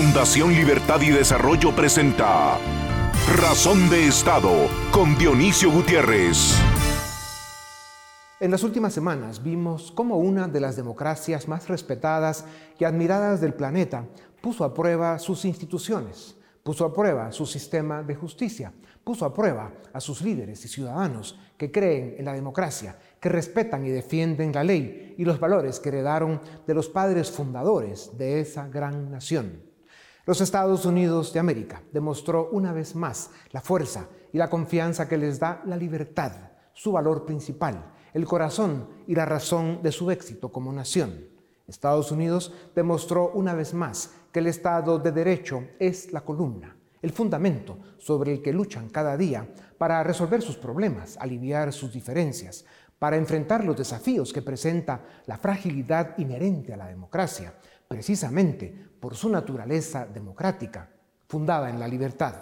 Fundación Libertad y Desarrollo presenta Razón de Estado con Dionisio Gutiérrez. En las últimas semanas vimos cómo una de las democracias más respetadas y admiradas del planeta puso a prueba sus instituciones, puso a prueba su sistema de justicia, puso a prueba a sus líderes y ciudadanos que creen en la democracia, que respetan y defienden la ley y los valores que heredaron de los padres fundadores de esa gran nación. Los Estados Unidos de América demostró una vez más la fuerza y la confianza que les da la libertad, su valor principal, el corazón y la razón de su éxito como nación. Estados Unidos demostró una vez más que el Estado de Derecho es la columna, el fundamento sobre el que luchan cada día para resolver sus problemas, aliviar sus diferencias, para enfrentar los desafíos que presenta la fragilidad inherente a la democracia, precisamente por su naturaleza democrática, fundada en la libertad.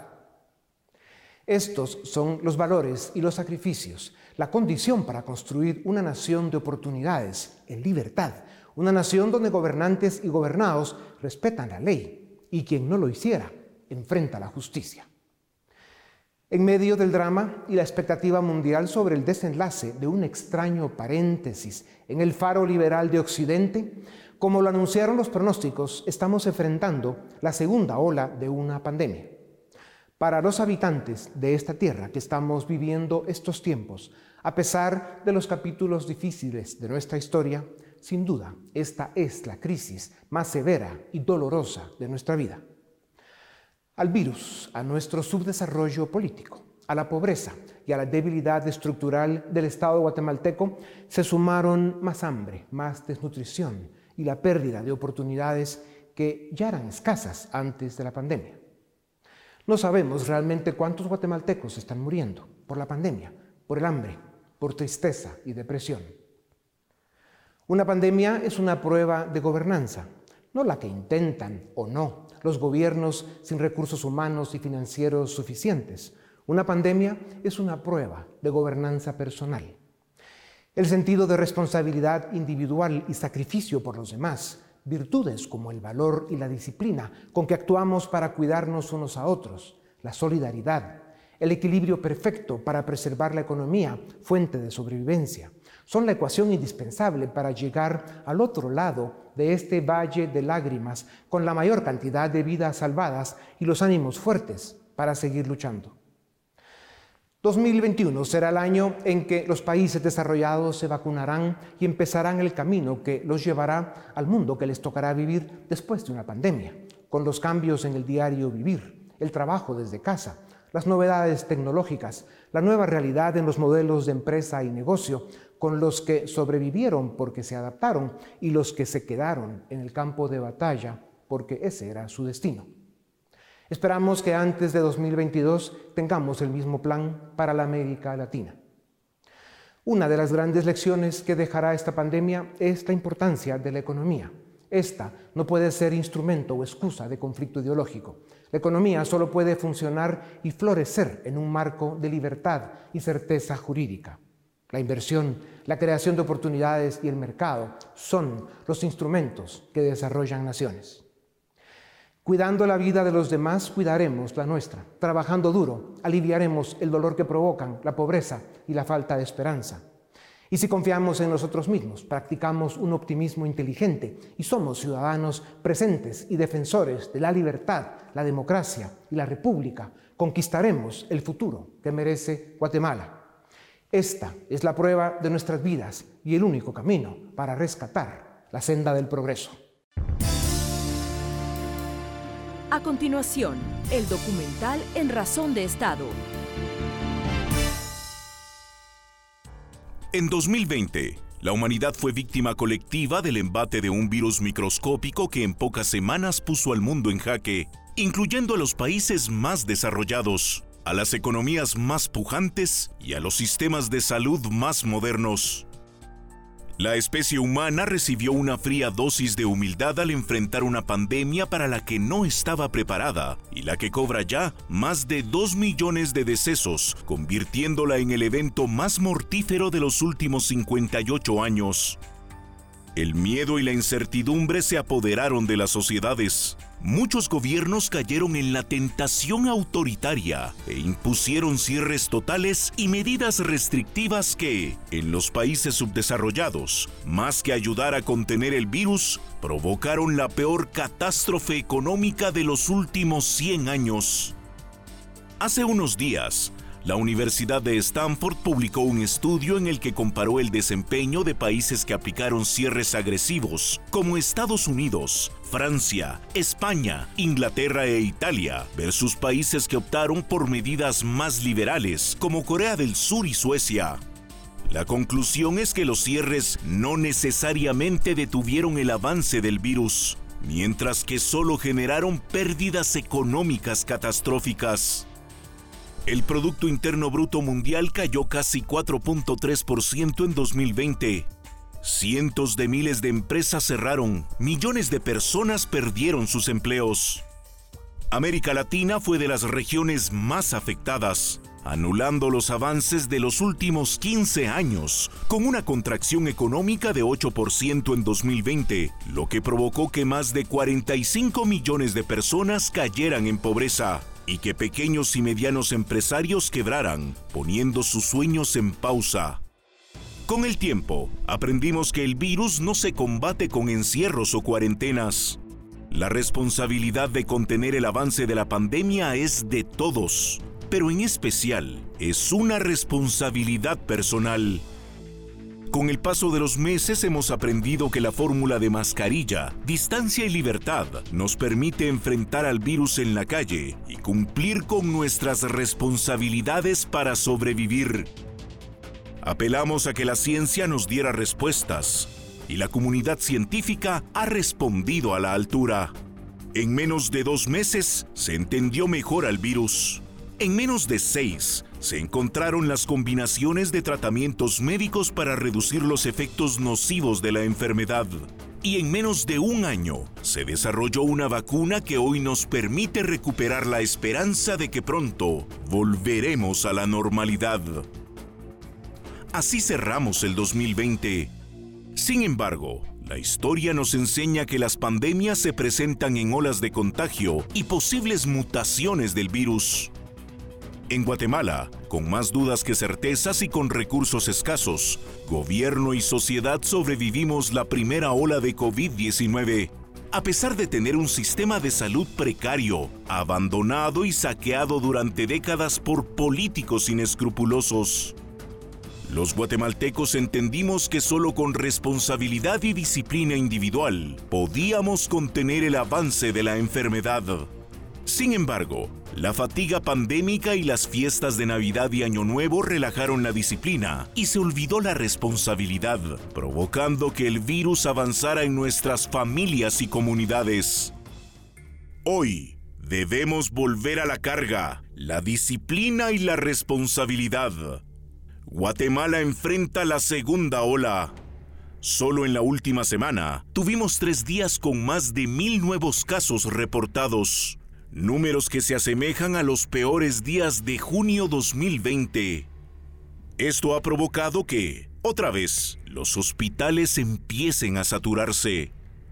Estos son los valores y los sacrificios, la condición para construir una nación de oportunidades, en libertad, una nación donde gobernantes y gobernados respetan la ley y quien no lo hiciera enfrenta la justicia. En medio del drama y la expectativa mundial sobre el desenlace de un extraño paréntesis en el faro liberal de Occidente, como lo anunciaron los pronósticos, estamos enfrentando la segunda ola de una pandemia. Para los habitantes de esta tierra que estamos viviendo estos tiempos, a pesar de los capítulos difíciles de nuestra historia, sin duda, esta es la crisis más severa y dolorosa de nuestra vida. Al virus, a nuestro subdesarrollo político, a la pobreza y a la debilidad estructural del Estado guatemalteco se sumaron más hambre, más desnutrición, y la pérdida de oportunidades que ya eran escasas antes de la pandemia. No sabemos realmente cuántos guatemaltecos están muriendo por la pandemia, por el hambre, por tristeza y depresión. Una pandemia es una prueba de gobernanza, no la que intentan o no los gobiernos sin recursos humanos y financieros suficientes. Una pandemia es una prueba de gobernanza personal. El sentido de responsabilidad individual y sacrificio por los demás, virtudes como el valor y la disciplina con que actuamos para cuidarnos unos a otros, la solidaridad, el equilibrio perfecto para preservar la economía, fuente de sobrevivencia, son la ecuación indispensable para llegar al otro lado de este valle de lágrimas con la mayor cantidad de vidas salvadas y los ánimos fuertes para seguir luchando. 2021 será el año en que los países desarrollados se vacunarán y empezarán el camino que los llevará al mundo que les tocará vivir después de una pandemia, con los cambios en el diario vivir, el trabajo desde casa, las novedades tecnológicas, la nueva realidad en los modelos de empresa y negocio, con los que sobrevivieron porque se adaptaron y los que se quedaron en el campo de batalla porque ese era su destino. Esperamos que antes de 2022 tengamos el mismo plan para la América Latina. Una de las grandes lecciones que dejará esta pandemia es la importancia de la economía. Esta no puede ser instrumento o excusa de conflicto ideológico. La economía solo puede funcionar y florecer en un marco de libertad y certeza jurídica. La inversión, la creación de oportunidades y el mercado son los instrumentos que desarrollan naciones. Cuidando la vida de los demás, cuidaremos la nuestra. Trabajando duro, aliviaremos el dolor que provocan la pobreza y la falta de esperanza. Y si confiamos en nosotros mismos, practicamos un optimismo inteligente y somos ciudadanos presentes y defensores de la libertad, la democracia y la república, conquistaremos el futuro que merece Guatemala. Esta es la prueba de nuestras vidas y el único camino para rescatar la senda del progreso. A continuación, el documental En Razón de Estado. En 2020, la humanidad fue víctima colectiva del embate de un virus microscópico que en pocas semanas puso al mundo en jaque, incluyendo a los países más desarrollados, a las economías más pujantes y a los sistemas de salud más modernos. La especie humana recibió una fría dosis de humildad al enfrentar una pandemia para la que no estaba preparada y la que cobra ya más de 2 millones de decesos, convirtiéndola en el evento más mortífero de los últimos 58 años. El miedo y la incertidumbre se apoderaron de las sociedades. Muchos gobiernos cayeron en la tentación autoritaria e impusieron cierres totales y medidas restrictivas que, en los países subdesarrollados, más que ayudar a contener el virus, provocaron la peor catástrofe económica de los últimos 100 años. Hace unos días, la Universidad de Stanford publicó un estudio en el que comparó el desempeño de países que aplicaron cierres agresivos, como Estados Unidos, Francia, España, Inglaterra e Italia, versus países que optaron por medidas más liberales, como Corea del Sur y Suecia. La conclusión es que los cierres no necesariamente detuvieron el avance del virus, mientras que solo generaron pérdidas económicas catastróficas. El Producto Interno Bruto Mundial cayó casi 4.3% en 2020. Cientos de miles de empresas cerraron, millones de personas perdieron sus empleos. América Latina fue de las regiones más afectadas, anulando los avances de los últimos 15 años, con una contracción económica de 8% en 2020, lo que provocó que más de 45 millones de personas cayeran en pobreza y que pequeños y medianos empresarios quebraran, poniendo sus sueños en pausa. Con el tiempo, aprendimos que el virus no se combate con encierros o cuarentenas. La responsabilidad de contener el avance de la pandemia es de todos, pero en especial es una responsabilidad personal. Con el paso de los meses hemos aprendido que la fórmula de mascarilla, distancia y libertad nos permite enfrentar al virus en la calle y cumplir con nuestras responsabilidades para sobrevivir. Apelamos a que la ciencia nos diera respuestas y la comunidad científica ha respondido a la altura. En menos de dos meses se entendió mejor al virus. En menos de seis se encontraron las combinaciones de tratamientos médicos para reducir los efectos nocivos de la enfermedad. Y en menos de un año se desarrolló una vacuna que hoy nos permite recuperar la esperanza de que pronto volveremos a la normalidad. Así cerramos el 2020. Sin embargo, la historia nos enseña que las pandemias se presentan en olas de contagio y posibles mutaciones del virus. En Guatemala, con más dudas que certezas y con recursos escasos, gobierno y sociedad sobrevivimos la primera ola de COVID-19. A pesar de tener un sistema de salud precario, abandonado y saqueado durante décadas por políticos inescrupulosos. Los guatemaltecos entendimos que solo con responsabilidad y disciplina individual podíamos contener el avance de la enfermedad. Sin embargo, la fatiga pandémica y las fiestas de Navidad y Año Nuevo relajaron la disciplina y se olvidó la responsabilidad, provocando que el virus avanzara en nuestras familias y comunidades. Hoy debemos volver a la carga, la disciplina y la responsabilidad. Guatemala enfrenta la segunda ola. Solo en la última semana tuvimos tres días con más de mil nuevos casos reportados números que se asemejan a los peores días de junio 2020. Esto ha provocado que, otra vez, los hospitales empiecen a saturarse,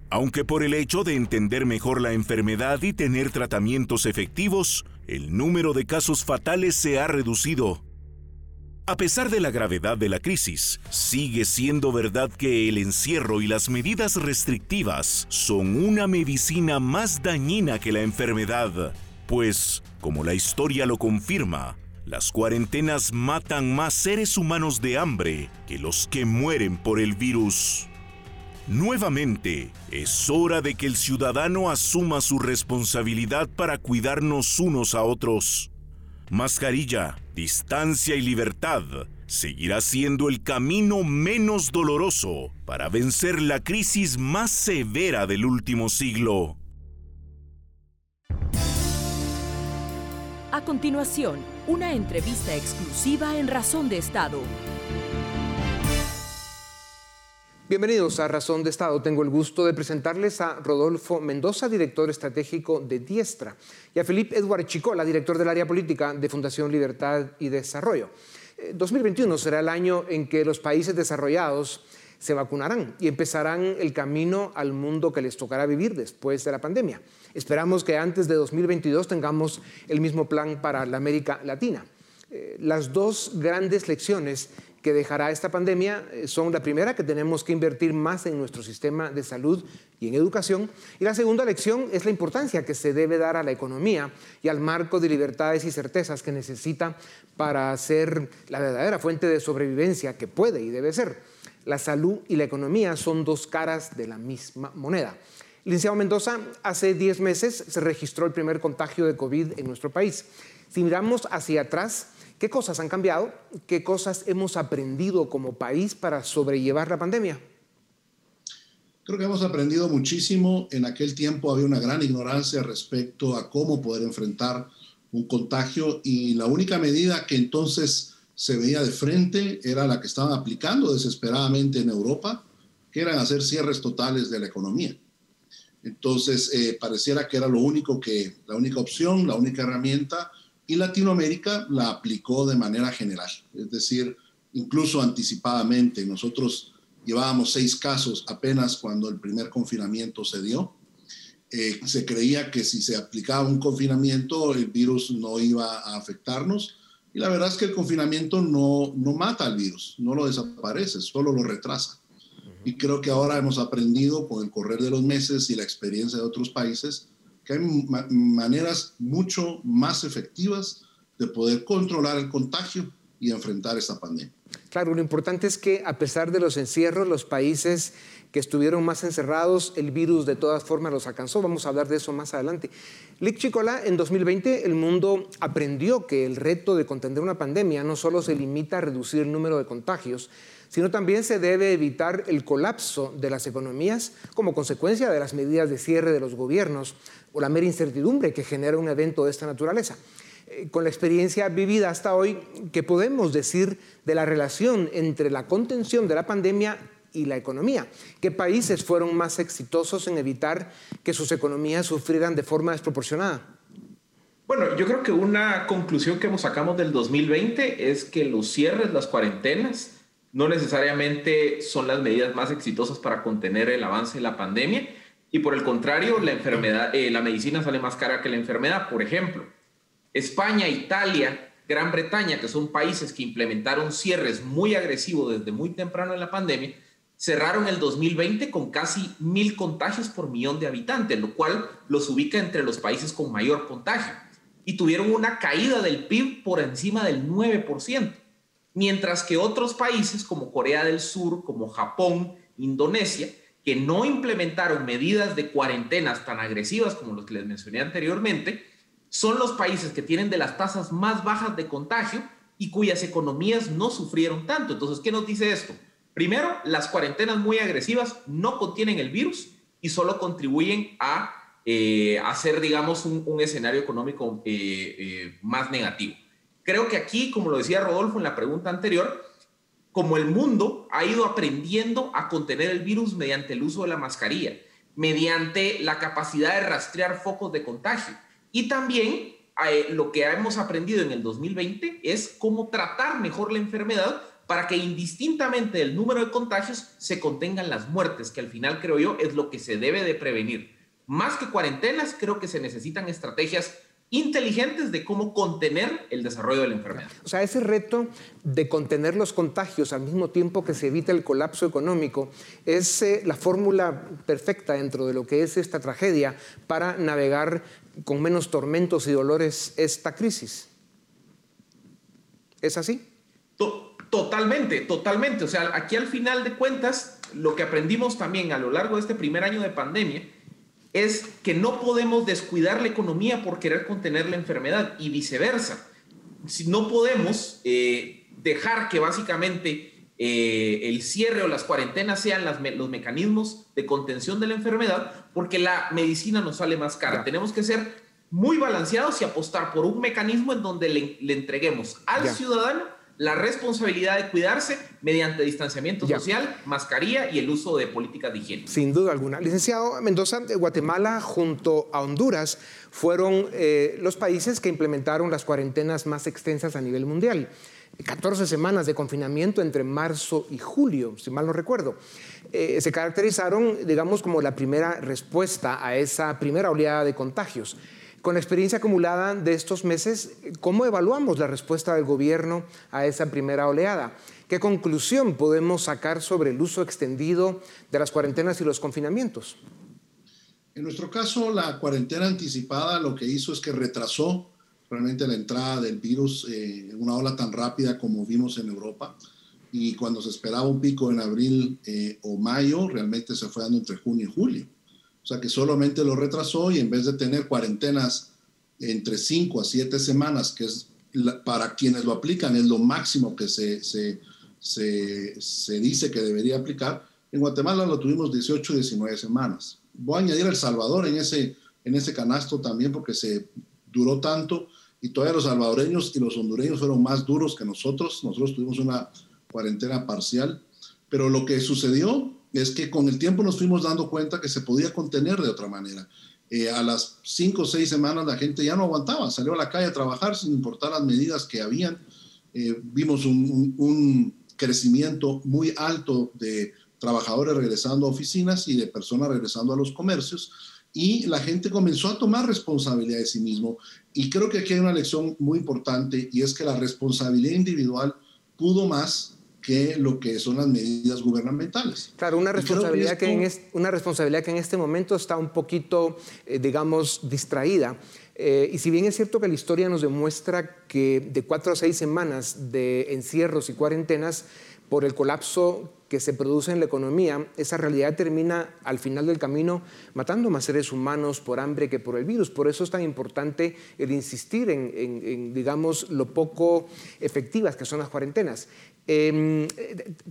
aunque por el hecho de entender mejor la enfermedad y tener tratamientos efectivos, el número de casos fatales se ha reducido. A pesar de la gravedad de la crisis, sigue siendo verdad que el encierro y las medidas restrictivas son una medicina más dañina que la enfermedad, pues, como la historia lo confirma, las cuarentenas matan más seres humanos de hambre que los que mueren por el virus. Nuevamente, es hora de que el ciudadano asuma su responsabilidad para cuidarnos unos a otros mascarilla, distancia y libertad seguirá siendo el camino menos doloroso para vencer la crisis más severa del último siglo. A continuación, una entrevista exclusiva en Razón de Estado. Bienvenidos a Razón de Estado. Tengo el gusto de presentarles a Rodolfo Mendoza, director estratégico de Diestra, y a Felipe Edward Chicola, director del área política de Fundación Libertad y Desarrollo. 2021 eh, será el año en que los países desarrollados se vacunarán y empezarán el camino al mundo que les tocará vivir después de la pandemia. Esperamos que antes de 2022 tengamos el mismo plan para la América Latina. Eh, las dos grandes lecciones que dejará esta pandemia eh, son la primera, que tenemos que invertir más en nuestro sistema de salud y en educación, y la segunda lección es la importancia que se debe dar a la economía y al marco de libertades y certezas que necesita para ser la verdadera fuente de sobrevivencia que puede y debe ser. La salud y la economía son dos caras de la misma moneda. Licenciado Mendoza, hace 10 meses se registró el primer contagio de COVID en nuestro país. Si miramos hacia atrás, ¿Qué cosas han cambiado? ¿Qué cosas hemos aprendido como país para sobrellevar la pandemia? Creo que hemos aprendido muchísimo. En aquel tiempo había una gran ignorancia respecto a cómo poder enfrentar un contagio y la única medida que entonces se veía de frente era la que estaban aplicando desesperadamente en Europa, que eran hacer cierres totales de la economía. Entonces, eh, pareciera que era lo único que, la única opción, la única herramienta y Latinoamérica la aplicó de manera general, es decir, incluso anticipadamente. Nosotros llevábamos seis casos apenas cuando el primer confinamiento se dio. Eh, se creía que si se aplicaba un confinamiento el virus no iba a afectarnos y la verdad es que el confinamiento no, no mata al virus, no lo desaparece, solo lo retrasa. Y creo que ahora hemos aprendido con el correr de los meses y la experiencia de otros países que hay maneras mucho más efectivas de poder controlar el contagio y enfrentar esta pandemia. Claro, lo importante es que a pesar de los encierros, los países que estuvieron más encerrados, el virus de todas formas los alcanzó. Vamos a hablar de eso más adelante. Lick Chicola, en 2020 el mundo aprendió que el reto de contender una pandemia no solo se limita a reducir el número de contagios, sino también se debe evitar el colapso de las economías como consecuencia de las medidas de cierre de los gobiernos o la mera incertidumbre que genera un evento de esta naturaleza. Eh, con la experiencia vivida hasta hoy, ¿qué podemos decir de la relación entre la contención de la pandemia y la economía? ¿Qué países fueron más exitosos en evitar que sus economías sufrieran de forma desproporcionada? Bueno, yo creo que una conclusión que sacamos del 2020 es que los cierres, las cuarentenas, no necesariamente son las medidas más exitosas para contener el avance de la pandemia y por el contrario, la enfermedad, eh, la medicina sale más cara que la enfermedad. Por ejemplo, España, Italia, Gran Bretaña, que son países que implementaron cierres muy agresivos desde muy temprano en la pandemia, cerraron el 2020 con casi mil contagios por millón de habitantes, lo cual los ubica entre los países con mayor contagio. Y tuvieron una caída del PIB por encima del 9% mientras que otros países como Corea del Sur, como Japón, Indonesia, que no implementaron medidas de cuarentenas tan agresivas como los que les mencioné anteriormente, son los países que tienen de las tasas más bajas de contagio y cuyas economías no sufrieron tanto. Entonces, ¿qué nos dice esto? Primero, las cuarentenas muy agresivas no contienen el virus y solo contribuyen a eh, hacer, digamos, un, escenario económico eh, eh, más negativo. Creo que aquí, como lo decía Rodolfo en la pregunta anterior, como el mundo ha ido aprendiendo a contener el virus mediante el uso de la mascarilla, mediante la capacidad de rastrear focos de contagio y también eh, lo que hemos aprendido en el 2020 es cómo tratar mejor la enfermedad para que indistintamente del número de contagios se contengan las muertes, que al final creo yo es lo que se debe de prevenir. Más que cuarentenas, creo que se necesitan estrategias inteligentes de cómo contener el desarrollo de la enfermedad. O sea, ese reto de contener los contagios al mismo tiempo que se evita el colapso económico es eh, la fórmula perfecta dentro de lo que es esta tragedia para navegar con menos tormentos y dolores esta crisis. ¿Es así? totalmente, totalmente. O sea, aquí al final de cuentas, lo que aprendimos también a lo largo de este primer año de pandemia es que no podemos descuidar la economía por querer contener la enfermedad y viceversa. Si no podemos eh, dejar que básicamente eh, el cierre o las cuarentenas sean los mecanismos de contención de la enfermedad, porque la medicina nos sale más cara. Tenemos que ser muy balanceados y apostar por un mecanismo en donde le, entreguemos al ciudadano la responsabilidad de cuidarse mediante distanciamiento social, mascarilla y el uso de políticas de higiene. Sin duda alguna. Licenciado Mendoza, Guatemala junto a Honduras fueron eh, los países que implementaron las cuarentenas más extensas a nivel mundial. 14 semanas de confinamiento entre marzo y julio, si mal no recuerdo. Eh, se caracterizaron, digamos, como la primera respuesta a esa primera oleada de contagios. Con la experiencia acumulada de estos meses, ¿cómo evaluamos la respuesta del gobierno a esa primera oleada? ¿Qué conclusión podemos sacar sobre el uso extendido de las cuarentenas y los confinamientos? En nuestro caso, la cuarentena anticipada lo que hizo es que retrasó realmente la entrada del virus eh, en una ola tan rápida como vimos en Europa. Y cuando se esperaba un pico en abril eh, o mayo, realmente se fue dando entre junio y julio. O sea que solamente lo retrasó y en vez de tener cuarentenas entre 5 a 7 semanas, que es para quienes lo aplican es lo máximo que se, se, se, se dice que debería aplicar, en Guatemala lo tuvimos 18, 19 semanas. Voy a añadir El Salvador en ese, en ese canasto también porque se duró tanto y todavía los salvadoreños y los hondureños fueron más duros que nosotros. Nosotros tuvimos una cuarentena parcial, pero lo que sucedió es que con el tiempo nos fuimos dando cuenta que se podía contener de otra manera. Eh, a las cinco o seis semanas la gente ya no aguantaba, salió a la calle a trabajar sin importar las medidas que habían. Eh, vimos un, un, crecimiento muy alto de trabajadores regresando a oficinas y de personas regresando a los comercios y la gente comenzó a tomar responsabilidad de sí mismo. Y creo que aquí hay una lección muy importante y es que la responsabilidad individual pudo más que lo que son las medidas gubernamentales. Claro, una responsabilidad, que, en una responsabilidad que en este momento está un poquito, eh, digamos, distraída. Eh, y si bien es cierto que la historia nos demuestra que de cuatro a seis semanas de encierros y cuarentenas, por el colapso que se produce en la economía, esa realidad termina al final del camino matando más seres humanos por hambre que por el virus. Por eso es tan importante el insistir en, digamos, lo poco efectivas que son las cuarentenas. Em,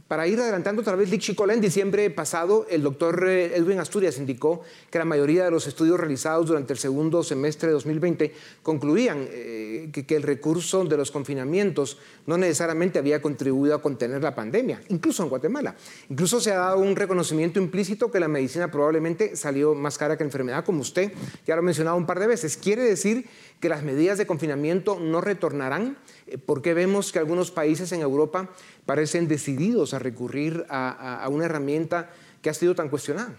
para ir adelantando otra vez, Chicola, en diciembre pasado, el doctor eh, Edwin Asturias indicó que la mayoría de los estudios realizados durante el segundo semestre de 2020 concluían eh, que, que, el recurso de los confinamientos no necesariamente había contribuido a contener la pandemia, incluso en Guatemala. Incluso se ha dado un reconocimiento implícito que la medicina probablemente salió más cara que la enfermedad, como usted ya lo ha mencionado un par de veces. Quiere decir que las medidas de confinamiento no retornarán, eh, porque vemos que algunos países en Europa parecen decididos a recurrir a, una herramienta que ha sido tan cuestionada.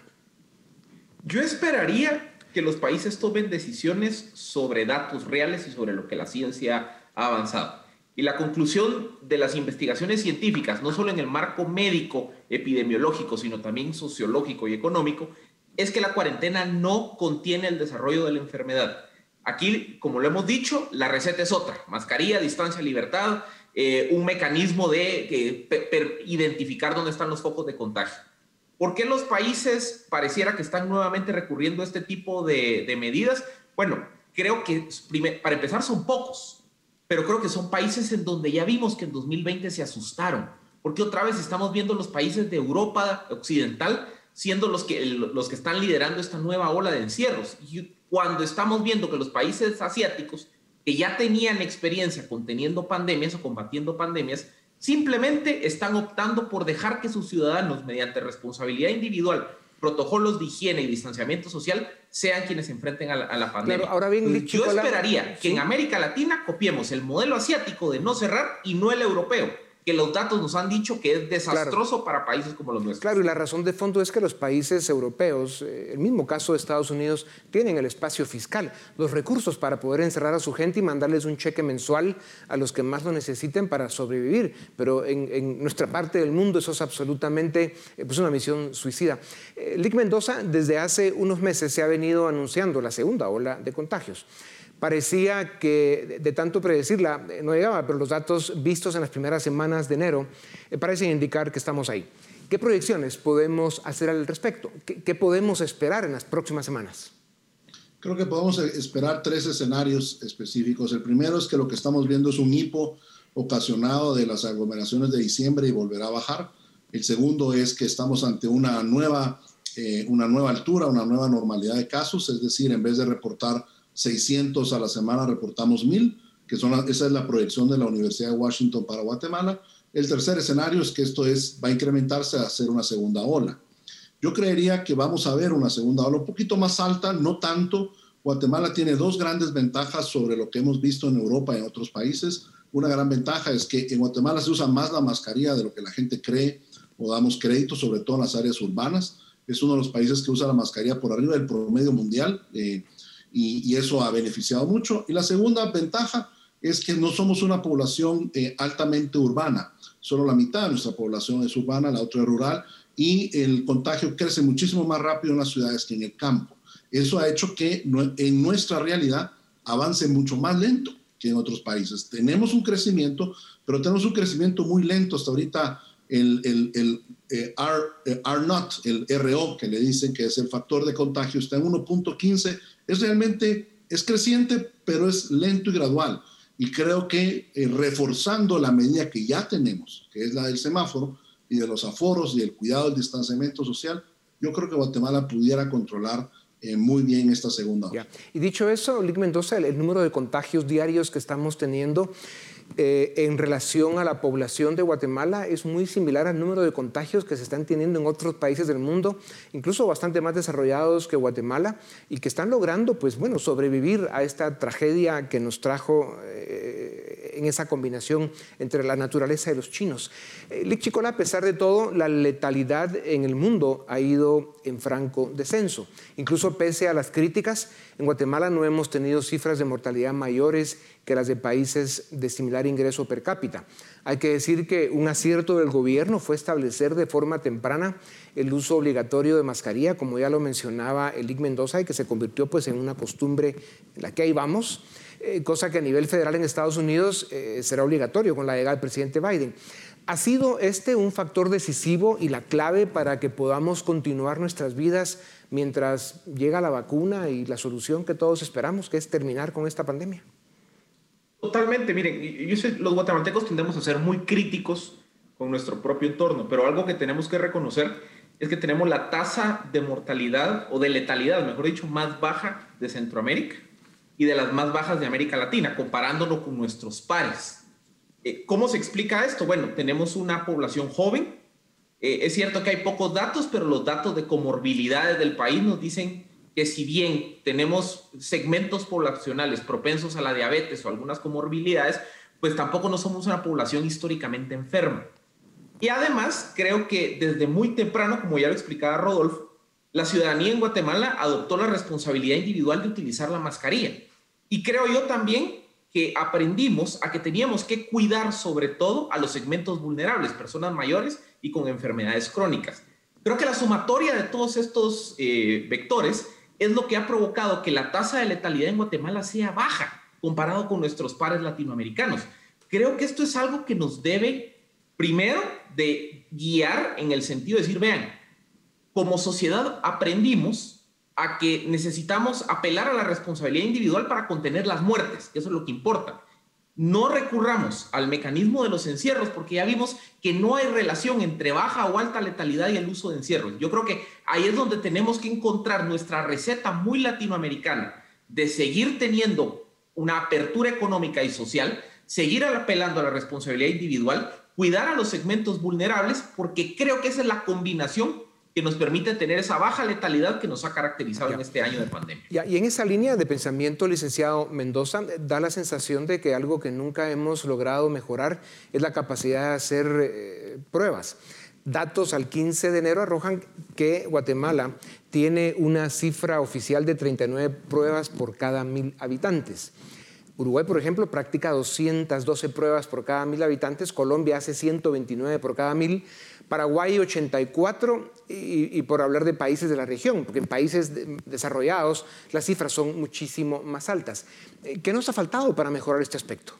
Yo esperaría que los países tomen decisiones sobre datos reales y sobre lo que la ciencia ha avanzado. Y la conclusión de las investigaciones científicas, no solo en el marco médico, epidemiológico, sino también sociológico y económico, es que la cuarentena no contiene el desarrollo de la enfermedad. Aquí, como lo hemos dicho, la receta es otra. Mascarilla, distancia, libertad, eh, un mecanismo de identificar dónde están los focos de contagio. ¿Por qué los países pareciera que están nuevamente recurriendo a este tipo de, medidas? Bueno, creo que para empezar son pocos, pero creo que son países en donde ya vimos que en 2020 se asustaron, porque otra vez estamos viendo los países de Europa occidental siendo los que, los que están liderando esta nueva ola de encierros. Y cuando estamos viendo que los países asiáticos que ya tenían experiencia conteniendo pandemias o combatiendo pandemias, simplemente están optando por dejar que sus ciudadanos, mediante responsabilidad individual, protocolos de higiene y distanciamiento social, sean quienes se enfrenten a la, pandemia. ahora bien, Yo esperaría que en América Latina copiemos el modelo asiático de no cerrar y no el europeo que los datos nos han dicho que es desastroso para países como los nuestros. Claro, y la razón de fondo es que los países europeos, eh, el mismo caso de Estados Unidos, tienen el espacio fiscal, los recursos para poder encerrar a su gente y mandarles un cheque mensual a los que más lo necesiten para sobrevivir. Pero en, nuestra parte del mundo eso es absolutamente eh, pues una misión suicida. Eh, Lick Mendoza desde hace unos meses se ha venido anunciando la segunda ola de contagios parecía que de tanto predecirla eh, no llegaba, pero los datos vistos en las primeras semanas de enero eh, parecen indicar que estamos ahí. ¿Qué proyecciones podemos hacer al respecto? ¿Qué, podemos esperar en las próximas semanas? Creo que podemos esperar tres escenarios específicos. El primero es que lo que estamos viendo es un hipo ocasionado de las aglomeraciones de diciembre y volverá a bajar. El segundo es que estamos ante una nueva, eh, una nueva altura, una nueva normalidad de casos, es decir, en vez de reportar 600 a la semana, reportamos 1000, que son esa es la proyección de la Universidad de Washington para Guatemala. El tercer escenario es que esto es, va a incrementarse a ser una segunda ola. Yo creería que vamos a ver una segunda ola un poquito más alta, no tanto Guatemala tiene dos grandes ventajas sobre lo que hemos visto en Europa y en otros países. Una gran ventaja es que en Guatemala se usa más la mascarilla de lo que la gente cree o damos crédito, sobre todo en las áreas urbanas. Es uno de los países que usa la mascarilla por arriba del promedio mundial eh, y, y, eso ha beneficiado mucho. Y la segunda ventaja es que no somos una población eh, altamente urbana. Solo la mitad de nuestra población es urbana, la otra es rural y el contagio crece muchísimo más rápido en las ciudades que en el campo. Eso ha hecho que en nuestra realidad avance mucho más lento que en otros países. Tenemos un crecimiento, pero tenemos un crecimiento muy lento. Hasta ahorita el, el, el eh, R, eh, el RO, que le dicen que es el factor de contagio, está en 1.15. Es realmente, es creciente, pero es lento y gradual. Y creo que eh, reforzando la medida que ya tenemos, que es la del semáforo y de los aforos y el cuidado del distanciamiento social, yo creo que Guatemala pudiera controlar eh, muy bien esta segunda ola. Y dicho eso, Lick Mendoza, el, el número de contagios diarios que estamos teniendo eh, en relación a la población de Guatemala es muy similar al número de contagios que se están teniendo en otros países del mundo, incluso bastante más desarrollados que Guatemala, y que están logrando, pues bueno, sobrevivir a esta tragedia que nos trajo eh, en esa combinación entre la naturaleza y los chinos. Eh, Chicola, a pesar de todo, la letalidad en el mundo ha ido en franco descenso. Incluso pese a las críticas, en Guatemala no hemos tenido cifras de mortalidad mayores que las de países de similar ingreso per cápita. Hay que decir que un acierto del gobierno fue establecer de forma temprana el uso obligatorio de mascarilla, como ya lo mencionaba Elic Mendoza, y que se convirtió pues, en una costumbre en la que ahí vamos, eh, cosa que a nivel federal en Estados Unidos eh, será obligatorio con la llegada del presidente Biden. ¿Ha sido este un factor decisivo y la clave para que podamos continuar nuestras vidas mientras llega la vacuna y la solución que todos esperamos, que es terminar con esta pandemia? Totalmente, miren, yo sé, los guatemaltecos tendemos a ser muy críticos con nuestro propio entorno, pero algo que tenemos que reconocer es que tenemos la tasa de mortalidad o de letalidad, mejor dicho, más baja de Centroamérica y de las más bajas de América Latina, comparándolo con nuestros pares. Eh, ¿Cómo se explica esto? Bueno, tenemos una población joven. Eh, es cierto que hay pocos datos, pero los datos de comorbilidades del país nos dicen que si bien tenemos segmentos poblacionales propensos a la diabetes o algunas comorbilidades, pues tampoco no somos una población históricamente enferma. Y además, creo que desde muy temprano, como ya lo explicaba Rodolfo, la ciudadanía en Guatemala adoptó la responsabilidad individual de utilizar la mascarilla. Y creo yo también que aprendimos a que teníamos que cuidar sobre todo a los segmentos vulnerables, personas mayores y con enfermedades crónicas. Creo que la sumatoria de todos estos eh, vectores es lo que ha provocado que la tasa de letalidad en Guatemala sea baja comparado con nuestros pares latinoamericanos. Creo que esto es algo que nos debe, primero, de guiar en el sentido de decir, vean, como sociedad aprendimos a que necesitamos apelar a la responsabilidad individual para contener las muertes, que eso es lo que importa. No recurramos al mecanismo de los encierros porque ya vimos que no hay relación entre baja o alta letalidad y el uso de encierros. Yo creo que ahí es donde tenemos que encontrar nuestra receta muy latinoamericana de seguir teniendo una apertura económica y social, seguir apelando a la responsabilidad individual, cuidar a los segmentos vulnerables, porque creo que esa es la combinación que nos permite tener esa baja letalidad que nos ha caracterizado en este año de pandemia. y en esa línea de pensamiento, licenciado Mendoza, da la sensación de que algo que nunca hemos logrado mejorar es la capacidad de hacer eh, pruebas. Datos al 15 de enero arrojan que Guatemala tiene una cifra oficial de 39 pruebas por cada mil habitantes. Uruguay, por ejemplo, practica 212 pruebas por cada mil habitantes, Colombia hace 129 por cada mil, Paraguay 84 y, por hablar de países de la región, porque en países desarrollados las cifras son muchísimo más altas. Eh, ¿Qué nos ha faltado para mejorar este aspecto?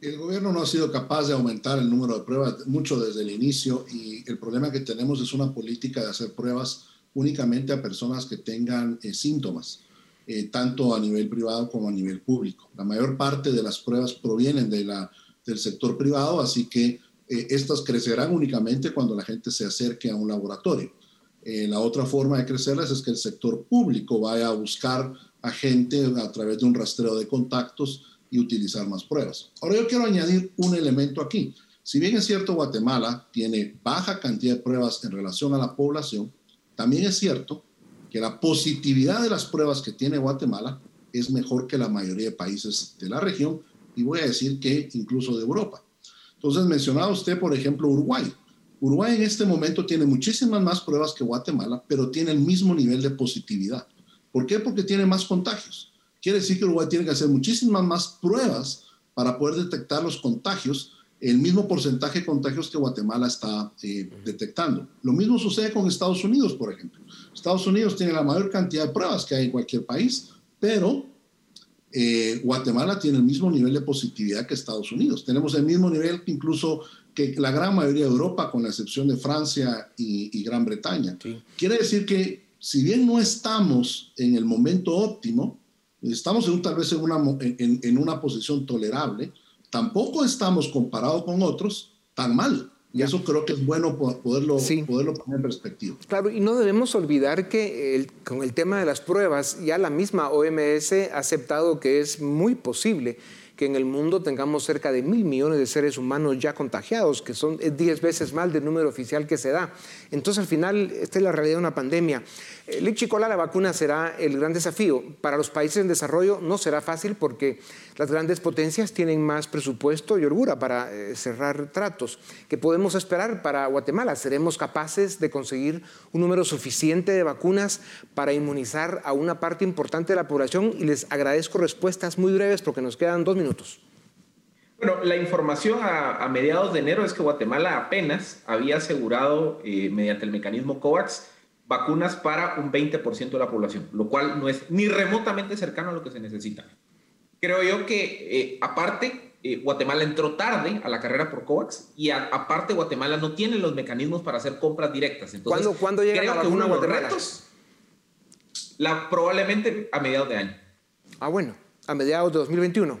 El gobierno no ha sido capaz de aumentar el número de pruebas mucho desde el inicio y el problema que tenemos es una política de hacer pruebas únicamente a personas que tengan eh, síntomas. Eh, tanto a nivel privado como a nivel público. La mayor parte de las pruebas provienen del sector privado, así que eh, estas crecerán únicamente cuando la gente se acerque a un laboratorio. Eh, la otra forma de crecerlas es que el sector público vaya a buscar a gente a través de un rastreo de contactos y utilizar más pruebas. Ahora yo quiero añadir un elemento aquí. Si bien es cierto Guatemala tiene baja cantidad de pruebas en relación a la población, también es cierto que la positividad de las pruebas que tiene Guatemala es mejor que la mayoría de países de la región y voy a decir que incluso de Europa. Entonces mencionaba usted, por ejemplo, Uruguay. Uruguay en este momento tiene muchísimas más pruebas que Guatemala, pero tiene el mismo nivel de positividad. ¿Por qué? Porque tiene más contagios. Quiere decir que Uruguay tiene que hacer muchísimas más pruebas para poder detectar los contagios, el mismo porcentaje de contagios que Guatemala está eh, detectando. Lo mismo sucede con Estados Unidos, por ejemplo. Estados Unidos tiene la mayor cantidad de pruebas que hay en cualquier país, pero eh, Guatemala tiene el mismo nivel de positividad que Estados Unidos. Tenemos el mismo nivel que incluso que la gran mayoría de Europa, con la excepción de Francia y, Gran Bretaña. Quiere decir que si bien no estamos en el momento óptimo, estamos en, tal vez en una, en, una posición tolerable, tampoco estamos comparados con otros tan mal. Y eso creo que es bueno poderlo, poderlo poner en perspectiva. Claro, y no debemos olvidar que con el tema de las pruebas, ya la misma OMS ha aceptado que es muy posible que en el mundo tengamos cerca de mil millones de seres humanos ya contagiados, que son 10 veces más del número oficial que se da. Entonces, al final, esta es la realidad de una pandemia. Lichicola, la vacuna será el gran desafío. Para los países en desarrollo no será fácil porque las grandes potencias tienen más presupuesto y holgura para eh, cerrar tratos. ¿Qué podemos esperar para Guatemala? ¿Seremos capaces de conseguir un número suficiente de vacunas para inmunizar a una parte importante de la población? Y les agradezco respuestas muy breves porque nos quedan dos minutos. Bueno, la información a, mediados de enero es que Guatemala apenas había asegurado, eh, mediante el mecanismo COVAX, vacunas para un 20% de la población, lo cual no es ni remotamente cercano a lo que se necesita creo yo que eh, aparte, eh, Guatemala entró tarde a la carrera por COVAX y aparte Guatemala no tiene los mecanismos para hacer compras directas. Entonces, ¿Cuándo, llega la vacuna a Guatemala? la, probablemente a mediados de año. Ah, bueno, a mediados de 2021.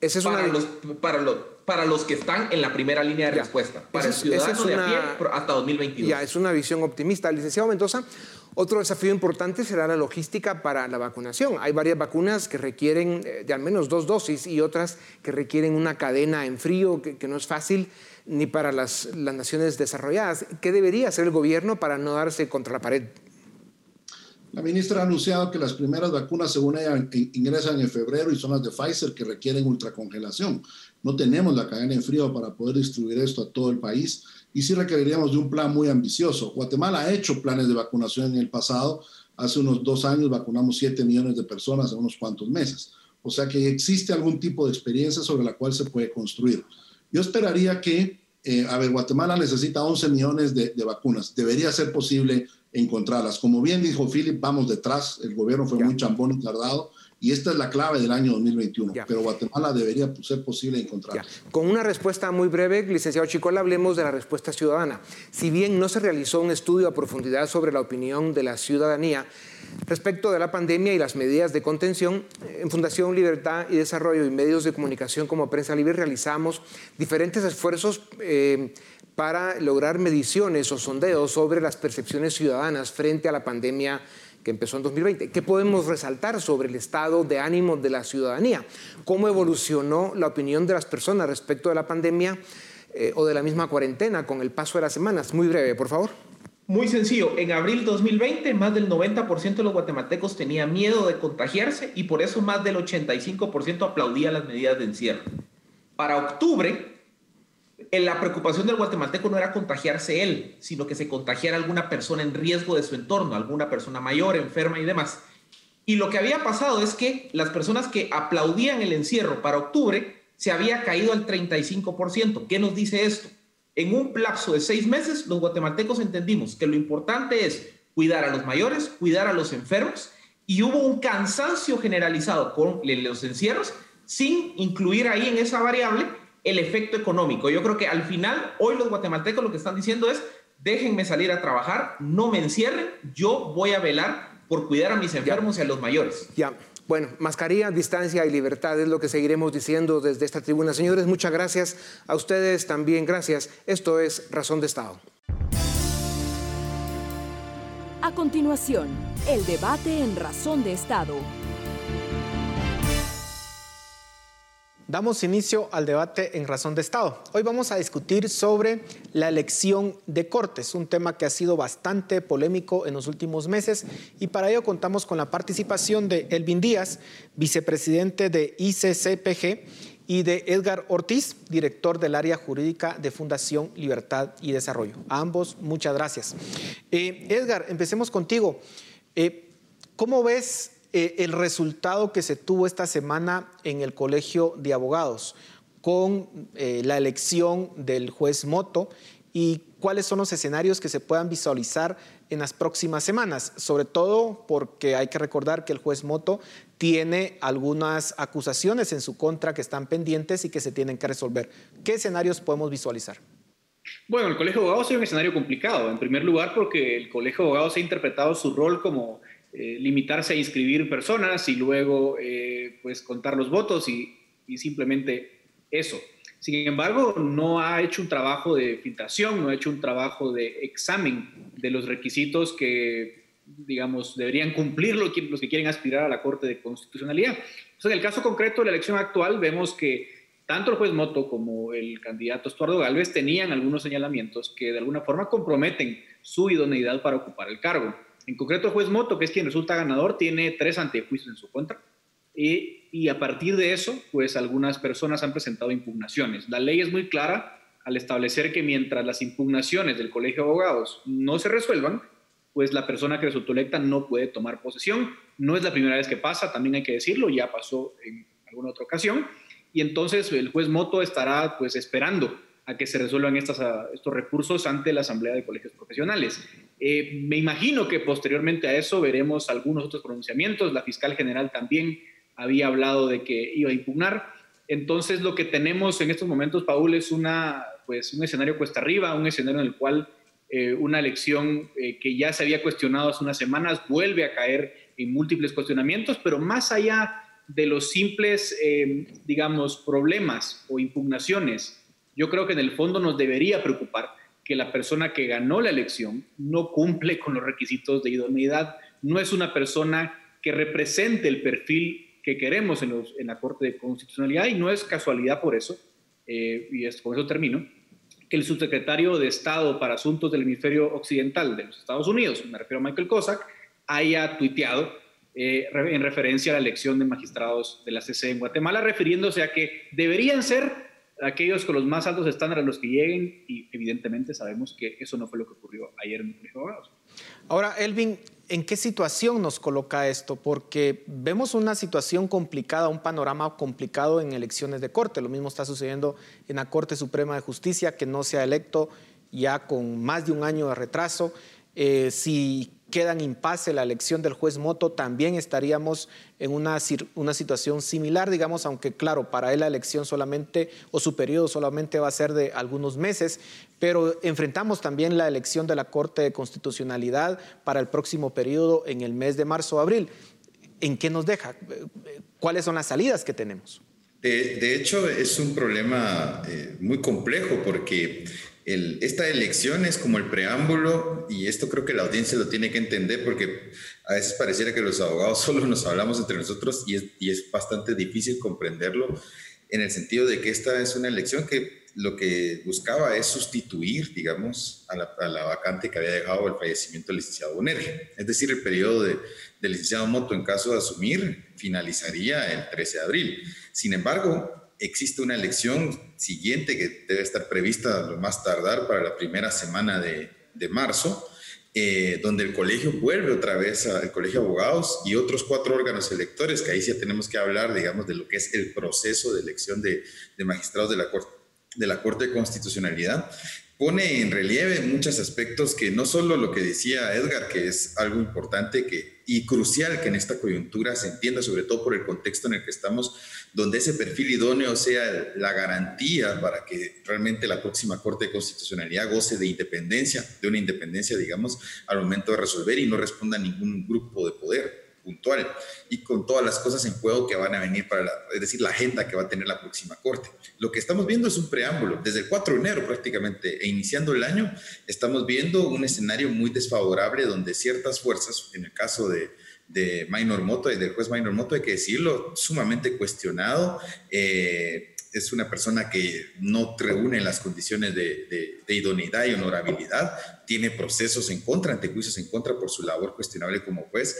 Esa es para, los, para, los, para los que están en la primera línea de respuesta. Para el ciudadano de a pie, hasta 2022. Ya, es una visión optimista. Licenciado Mendoza, otro desafío importante será la logística para la vacunación. Hay varias vacunas que requieren eh, de al menos dos dosis y otras que requieren una cadena en frío que, no es fácil ni para las, las naciones desarrolladas. ¿Qué debería hacer el gobierno para no darse contra la pared? La ministra ha anunciado que las primeras vacunas, según ella, ingresan en febrero y son las de Pfizer que requieren ultracongelación. No tenemos la cadena en frío para poder distribuir esto a todo el país y sí requeriríamos de un plan muy ambicioso. Guatemala ha hecho planes de vacunación en el pasado. Hace unos dos años vacunamos 7 millones de personas en unos cuantos meses. O sea que existe algún tipo de experiencia sobre la cual se puede construir. Yo esperaría que, eh, a ver, Guatemala necesita 11 millones de, de, vacunas. Debería ser posible encontrarlas. Como bien dijo Philip, vamos detrás. El gobierno fue muy chambón y tardado y esta es la clave del año 2021, pero Guatemala debería ser posible encontrar. Con una respuesta muy breve, licenciado Chicola, hablemos de la respuesta ciudadana. Si bien no se realizó un estudio a profundidad sobre la opinión de la ciudadanía respecto de la pandemia y las medidas de contención, en Fundación Libertad y Desarrollo y medios de comunicación como Prensa Libre realizamos diferentes esfuerzos eh, para lograr mediciones o sondeos sobre las percepciones ciudadanas frente a la pandemia que empezó en 2020. ¿Qué podemos resaltar sobre el estado de ánimo de la ciudadanía? ¿Cómo evolucionó la opinión de las personas respecto de la pandemia eh, o de la misma cuarentena con el paso de las semanas? Muy breve, por favor. Muy sencillo, en abril 2020 más del 90% de los guatemaltecos tenía miedo de contagiarse y por eso más del 85% aplaudía las medidas de encierro. Para octubre, la preocupación del guatemalteco no era contagiarse él, sino que se contagiara alguna persona en riesgo de su entorno, alguna persona mayor, enferma y demás. Y lo que había pasado es que las personas que aplaudían el encierro para octubre se había caído al 35%. ¿Qué nos dice esto? En un lapso de seis meses, los guatemaltecos entendimos que lo importante es cuidar a los mayores, cuidar a los enfermos, y hubo un cansancio generalizado con los encierros, sin incluir ahí en esa variable el efecto económico. Yo creo que al final, hoy los guatemaltecos lo que están diciendo es, déjenme salir a trabajar, no me encierren, yo voy a velar por cuidar a mis enfermos y a los mayores. Ya. Bueno, mascarilla, distancia y libertad es lo que seguiremos diciendo desde esta tribuna. Señores, muchas gracias. A ustedes también gracias. Esto es Razón de Estado. A continuación, el debate en Razón de Estado Damos inicio al debate en Razón de Estado. Hoy vamos a discutir sobre la elección de Cortes, un tema que ha sido bastante polémico en los últimos meses y para ello contamos con la participación de Elvin Díaz, vicepresidente de ICCPG, y de Edgar Ortiz, director del área jurídica de Fundación Libertad y Desarrollo. A ambos, muchas gracias. Eh, Edgar, empecemos contigo. Eh, ¿Cómo ves eh, el resultado que se tuvo esta semana en el Colegio de Abogados con eh, la elección del juez Moto y cuáles son los escenarios que se puedan visualizar en las próximas semanas, sobre todo porque hay que recordar que el juez Moto tiene algunas acusaciones en su contra que están pendientes y que se tienen que resolver. ¿Qué escenarios podemos visualizar? Bueno, el Colegio de Abogados es un escenario complicado, en primer lugar porque el Colegio de Abogados ha interpretado su rol como eh, limitarse a inscribir personas y luego eh, pues contar los votos y, simplemente eso. Sin embargo, no ha hecho un trabajo de filtración, no ha hecho un trabajo de examen de los requisitos que, digamos, deberían cumplir los que quieren aspirar a la Corte de Constitucionalidad. Entonces, en el caso concreto de la elección actual, vemos que tanto el juez Moto como el candidato Estuardo Galvez tenían algunos señalamientos que de alguna forma comprometen su idoneidad para ocupar el cargo. En concreto, juez Moto, que es quien resulta ganador, tiene tres antejuicios en su contra. Y, a partir de eso, pues algunas personas han presentado impugnaciones. La ley es muy clara al establecer que mientras las impugnaciones del Colegio de Abogados no se resuelvan, pues la persona que resultó electa no puede tomar posesión. No es la primera vez que pasa, también hay que decirlo, ya pasó en alguna otra ocasión. Y entonces el juez Moto estará pues esperando a que se resuelvan estos recursos ante la Asamblea de Colegios Profesionales. Eh, me imagino que posteriormente a eso veremos algunos otros pronunciamientos. La fiscal general también había hablado de que iba a impugnar. Entonces, lo que tenemos en estos momentos, Paul, es una, pues, un escenario cuesta arriba, un escenario en el cual eh, una elección eh, que ya se había cuestionado hace unas semanas vuelve a caer en múltiples cuestionamientos, pero más allá de los simples, digamos, problemas o impugnaciones yo creo que en el fondo nos debería preocupar que la persona que ganó la elección no cumple con los requisitos de idoneidad, no es una persona que represente el perfil que queremos en, la Corte de Constitucionalidad y no es casualidad por eso, eh, y con eso termino, que el subsecretario de Estado para Asuntos del Hemisferio Occidental de los Estados Unidos, me refiero a Michael Cossack, haya tuiteado eh, en referencia a la elección de magistrados de la CC en Guatemala, refiriéndose a que deberían ser aquellos con los más altos estándares los que lleguen y evidentemente sabemos que eso no fue lo que ocurrió ayer en el Abogados. Ahora, Elvin, ¿en qué situación nos coloca esto? Porque vemos una situación complicada, un panorama complicado en elecciones de corte. Lo mismo está sucediendo en la Corte Suprema de Justicia, que no se ha electo ya con más de un año de retraso. Eh, si queda en impasse la elección del juez Moto, también estaríamos en una, una situación similar, digamos, aunque claro, para él la elección solamente o su periodo solamente va a ser de algunos meses, pero enfrentamos también la elección de la Corte de Constitucionalidad para el próximo periodo en el mes de marzo o abril. ¿En qué nos deja? ¿Cuáles son las salidas que tenemos? De, hecho, es un problema eh, muy complejo porque esta elección es como el preámbulo y esto creo que la audiencia lo tiene que entender porque a veces pareciera que los abogados solo nos hablamos entre nosotros y es, bastante difícil comprenderlo en el sentido de que esta es una elección que lo que buscaba es sustituir, digamos, a la, vacante que había dejado el fallecimiento del licenciado Bonerge. Es decir, el periodo de, del licenciado Moto en caso de asumir finalizaría el 13 de abril. Sin embargo, existe una elección siguiente que debe estar prevista lo más tardar para la primera semana de, marzo, eh, donde el colegio vuelve otra vez al colegio de abogados y otros cuatro órganos electores, que ahí sí tenemos que hablar, digamos, de lo que es el proceso de elección de, magistrados de la, de la Corte de Constitucionalidad pone en relieve muchos aspectos que no solo lo que decía Edgar, que es algo importante que, y crucial que en esta coyuntura se entienda, sobre todo por el contexto en el que estamos, donde ese perfil idóneo sea la garantía para que realmente la próxima Corte de Constitucionalidad goce de independencia, de una independencia, digamos, al momento de resolver y no responda a ningún grupo de poder puntual y con todas las cosas en juego que van a venir para, la, es decir, la agenda que va a tener la próxima corte. Lo que estamos viendo es un preámbulo. Desde el 4 de enero prácticamente e iniciando el año, estamos viendo un escenario muy desfavorable donde ciertas fuerzas, en el caso de, de Minor Moto y del juez Minor Moto, hay que decirlo, sumamente cuestionado. Eh, es una persona que no reúne las condiciones de, idoneidad y honorabilidad, tiene procesos en contra, antejuicios en contra por su labor cuestionable como juez.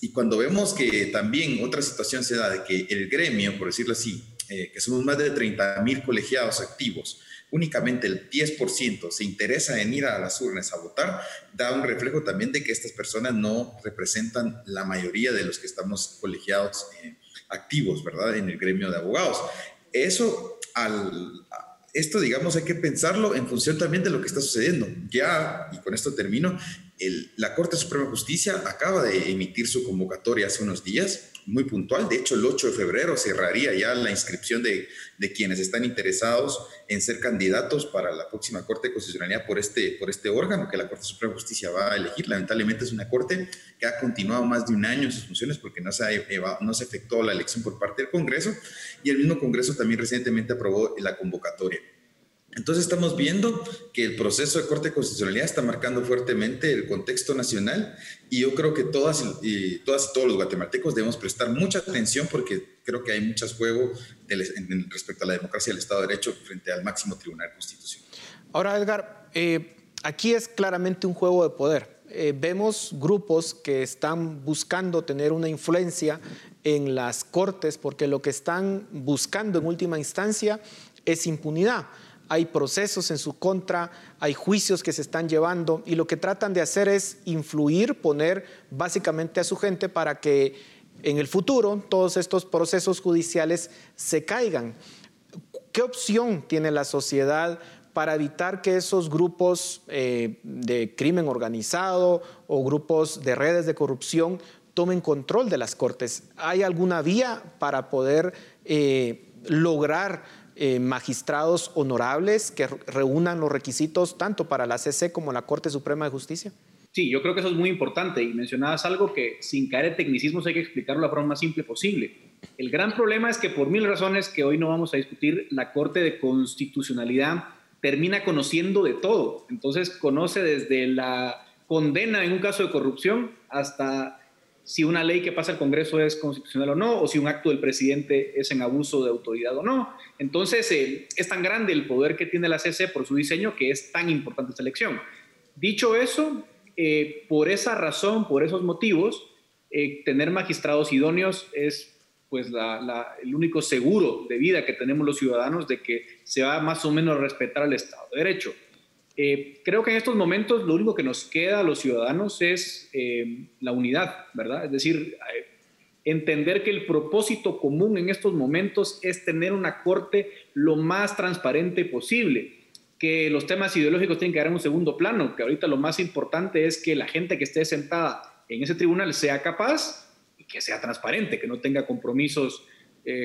Y cuando vemos que también otra situación se da de que el gremio, por decirlo así, eh, que somos más de 30 mil colegiados activos, únicamente el 10% se interesa en ir a las urnas a votar, da un reflejo también de que estas personas no representan la mayoría de los que estamos colegiados eh, activos, ¿verdad? En el gremio de abogados. Eso, al, esto, digamos, hay que pensarlo en función también de lo que está sucediendo. Ya, y con esto termino, la Corte Suprema de Justicia acaba de emitir su convocatoria hace unos días, muy puntual. De hecho, el 8 de febrero cerraría ya la inscripción de, quienes están interesados en ser candidatos para la próxima Corte de Constitucionalidad por este, por este órgano que la Corte Suprema de Justicia va a elegir. Lamentablemente es una Corte que ha continuado más de un año en sus funciones porque no se, no se efectuó la elección por parte del Congreso y el mismo Congreso también recientemente aprobó la convocatoria. Entonces estamos viendo que el proceso de Corte de Constitucionalidad está marcando fuertemente el contexto nacional y yo creo que todas y, todas todos los guatemaltecos debemos prestar mucha atención porque creo que hay muchas juego respecto a la democracia y el Estado de Derecho frente al máximo tribunal constitucional. Ahora, Edgar, eh, aquí es claramente un juego de poder. Eh, vemos grupos que están buscando tener una influencia en las cortes porque lo que están buscando en última instancia es impunidad hay procesos en su contra, hay juicios que se están llevando y lo que tratan de hacer es influir, poner básicamente a su gente para que en el futuro todos estos procesos judiciales se caigan. ¿Qué opción tiene la sociedad para evitar que esos grupos eh, de crimen organizado o grupos de redes de corrupción tomen control de las cortes? ¿Hay alguna vía para poder eh, lograr eh, magistrados honorables que reúnan los requisitos tanto para la CC como la Corte Suprema de Justicia? Sí, yo creo que eso es muy importante y mencionabas algo que sin caer en tecnicismos hay que explicarlo de la forma más simple posible. El gran problema es que por mil razones que hoy no vamos a discutir, la Corte de Constitucionalidad termina conociendo de todo. Entonces conoce desde la condena en un caso de corrupción hasta si una ley que pasa al Congreso es constitucional o no, o si un acto del presidente es en abuso de autoridad o no. Entonces, eh, es tan grande el poder que tiene la CC por su diseño que es tan importante esta elección. Dicho eso, eh, por esa razón, por esos motivos, eh, tener magistrados idóneos es pues el único seguro de vida que tenemos los ciudadanos de que se va más o menos a respetar el Estado de Derecho. Eh, creo que en estos momentos lo único que nos queda a los ciudadanos es eh, la unidad, ¿verdad? Es decir, eh, entender que el propósito común en estos momentos es tener una corte lo más transparente posible, que los temas ideológicos tienen que dar en un segundo plano, que ahorita lo más importante es que la gente que esté sentada en ese tribunal sea capaz y que sea transparente, que no tenga compromisos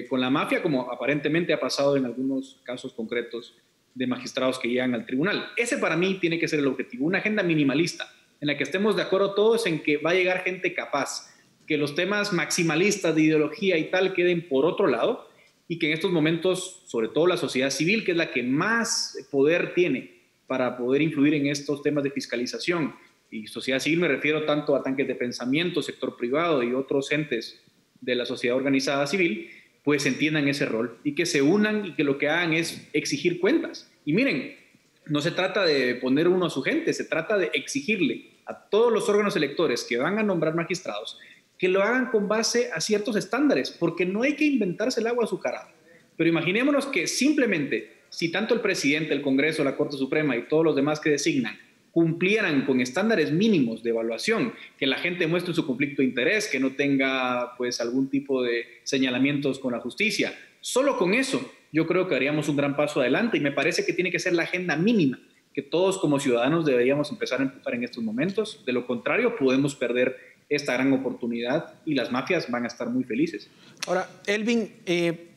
con la mafia, como aparentemente ha pasado en algunos casos concretos de magistrados que llegan al tribunal. Ese para mí tiene que ser el objetivo, una agenda minimalista en la que estemos de acuerdo todos en que va a llegar gente capaz, que los temas maximalistas de ideología y tal queden por otro lado y que en estos momentos, sobre todo la sociedad civil, que es la que más poder tiene para poder influir en estos temas de fiscalización, y sociedad civil me refiero tanto a tanques de pensamiento, sector privado y otros entes de la sociedad organizada civil, pues entiendan ese rol y que se unan y que lo que hagan es exigir cuentas. Y miren, no se trata de poner uno a su gente, se trata de exigirle a todos los órganos electores que van a nombrar magistrados que lo hagan con base a ciertos estándares, porque no hay que inventarse el agua azucarada. Pero imaginémonos que simplemente, si tanto el presidente, el Congreso, la Corte Suprema y todos los demás que designan cumplieran con estándares mínimos de evaluación, que la gente muestre su conflicto de interés, que no tenga pues algún tipo de señalamientos con la justicia. Solo con eso yo creo que haríamos un gran paso adelante y me parece que tiene que ser la agenda mínima que todos como ciudadanos deberíamos empezar a empujar en estos momentos. De lo contrario, podemos perder esta gran oportunidad y las mafias van a estar muy felices. Ahora, Elvin, eh,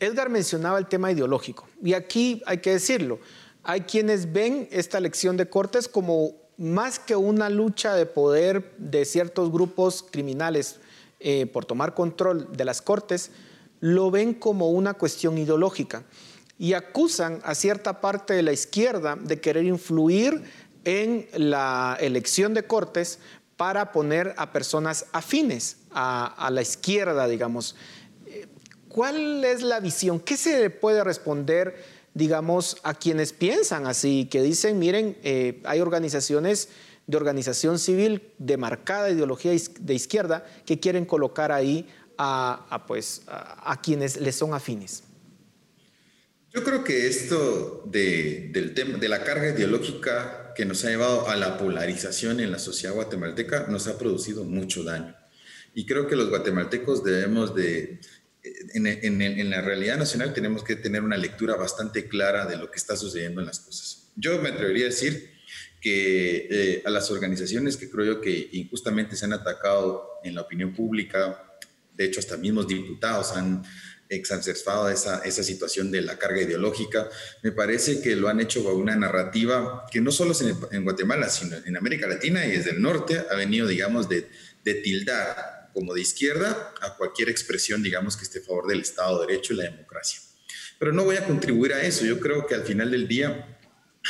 Edgar mencionaba el tema ideológico y aquí hay que decirlo, hay quienes ven esta elección de Cortes como más que una lucha de poder de ciertos grupos criminales eh, por tomar control de las Cortes, lo ven como una cuestión ideológica y acusan a cierta parte de la izquierda de querer influir en la elección de Cortes para poner a personas afines a, la izquierda, digamos. Eh, ¿Cuál es la visión? ¿Qué se puede responder, digamos, a quienes piensan así, que dicen, miren, eh, hay organizaciones de organización civil de marcada ideología de izquierda que quieren colocar ahí a, pues, a, quienes les son afines? Yo creo que esto de, del tema, de la carga ideológica que nos ha llevado a la polarización en la sociedad guatemalteca nos ha producido mucho daño. Y creo que los guatemaltecos debemos de, en, en, en, la realidad nacional tenemos que tener una lectura bastante clara de lo que está sucediendo en las cosas. Yo me atrevería a decir que eh, a las organizaciones que creo yo que injustamente se han atacado en la opinión pública, de hecho hasta mismos diputados han exacerbado esa, esa situación de la carga ideológica. Me parece que lo han hecho con una narrativa que no solo es en, Guatemala, sino en América Latina y desde el norte ha venido, digamos, de, de tildar como de izquierda a cualquier expresión, digamos, que esté a favor del Estado de Derecho y la democracia. Pero no voy a contribuir a eso. Yo creo que al final del día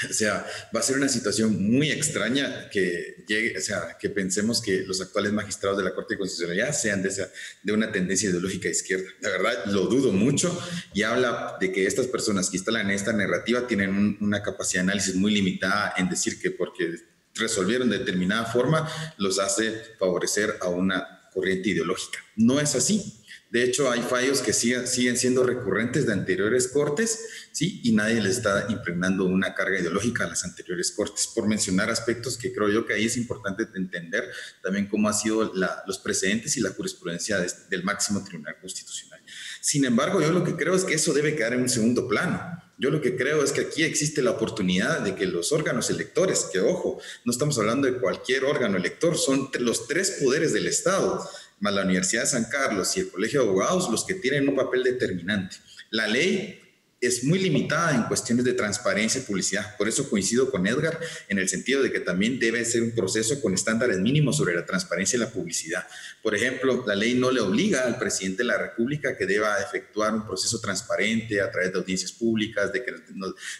o sea, va a ser una situación muy extraña que llegue, o sea, que pensemos que los actuales magistrados de la Corte de Constitucionalidad sean de, esa, de una tendencia ideológica izquierda. La verdad, lo dudo mucho y habla de que estas personas que instalan esta narrativa tienen una capacidad de análisis muy limitada en decir que porque resolvieron de determinada forma los hace favorecer a una corriente ideológica. No es así. De hecho, hay fallos que siguen, siendo recurrentes de anteriores cortes, ¿sí? Y nadie le está impregnando una carga ideológica a las anteriores cortes, por mencionar aspectos que creo yo que ahí es importante entender también cómo han sido los precedentes y la jurisprudencia del máximo tribunal constitucional. Sin embargo, yo lo que creo es que eso debe quedar en un segundo plano. Yo lo que creo es que aquí existe la oportunidad de que los órganos electores, que ojo, no estamos hablando de cualquier órgano elector, son los tres poderes del Estado, más la Universidad de San Carlos y el Colegio de Abogados los que tienen un papel determinante. La ley es muy limitada en cuestiones de transparencia y publicidad. Por eso coincido con Edgar en el sentido de que también debe ser un proceso con estándares mínimos sobre la transparencia y la publicidad. Por ejemplo, la ley no le obliga al presidente de la República que deba efectuar un proceso transparente a través de audiencias públicas, de que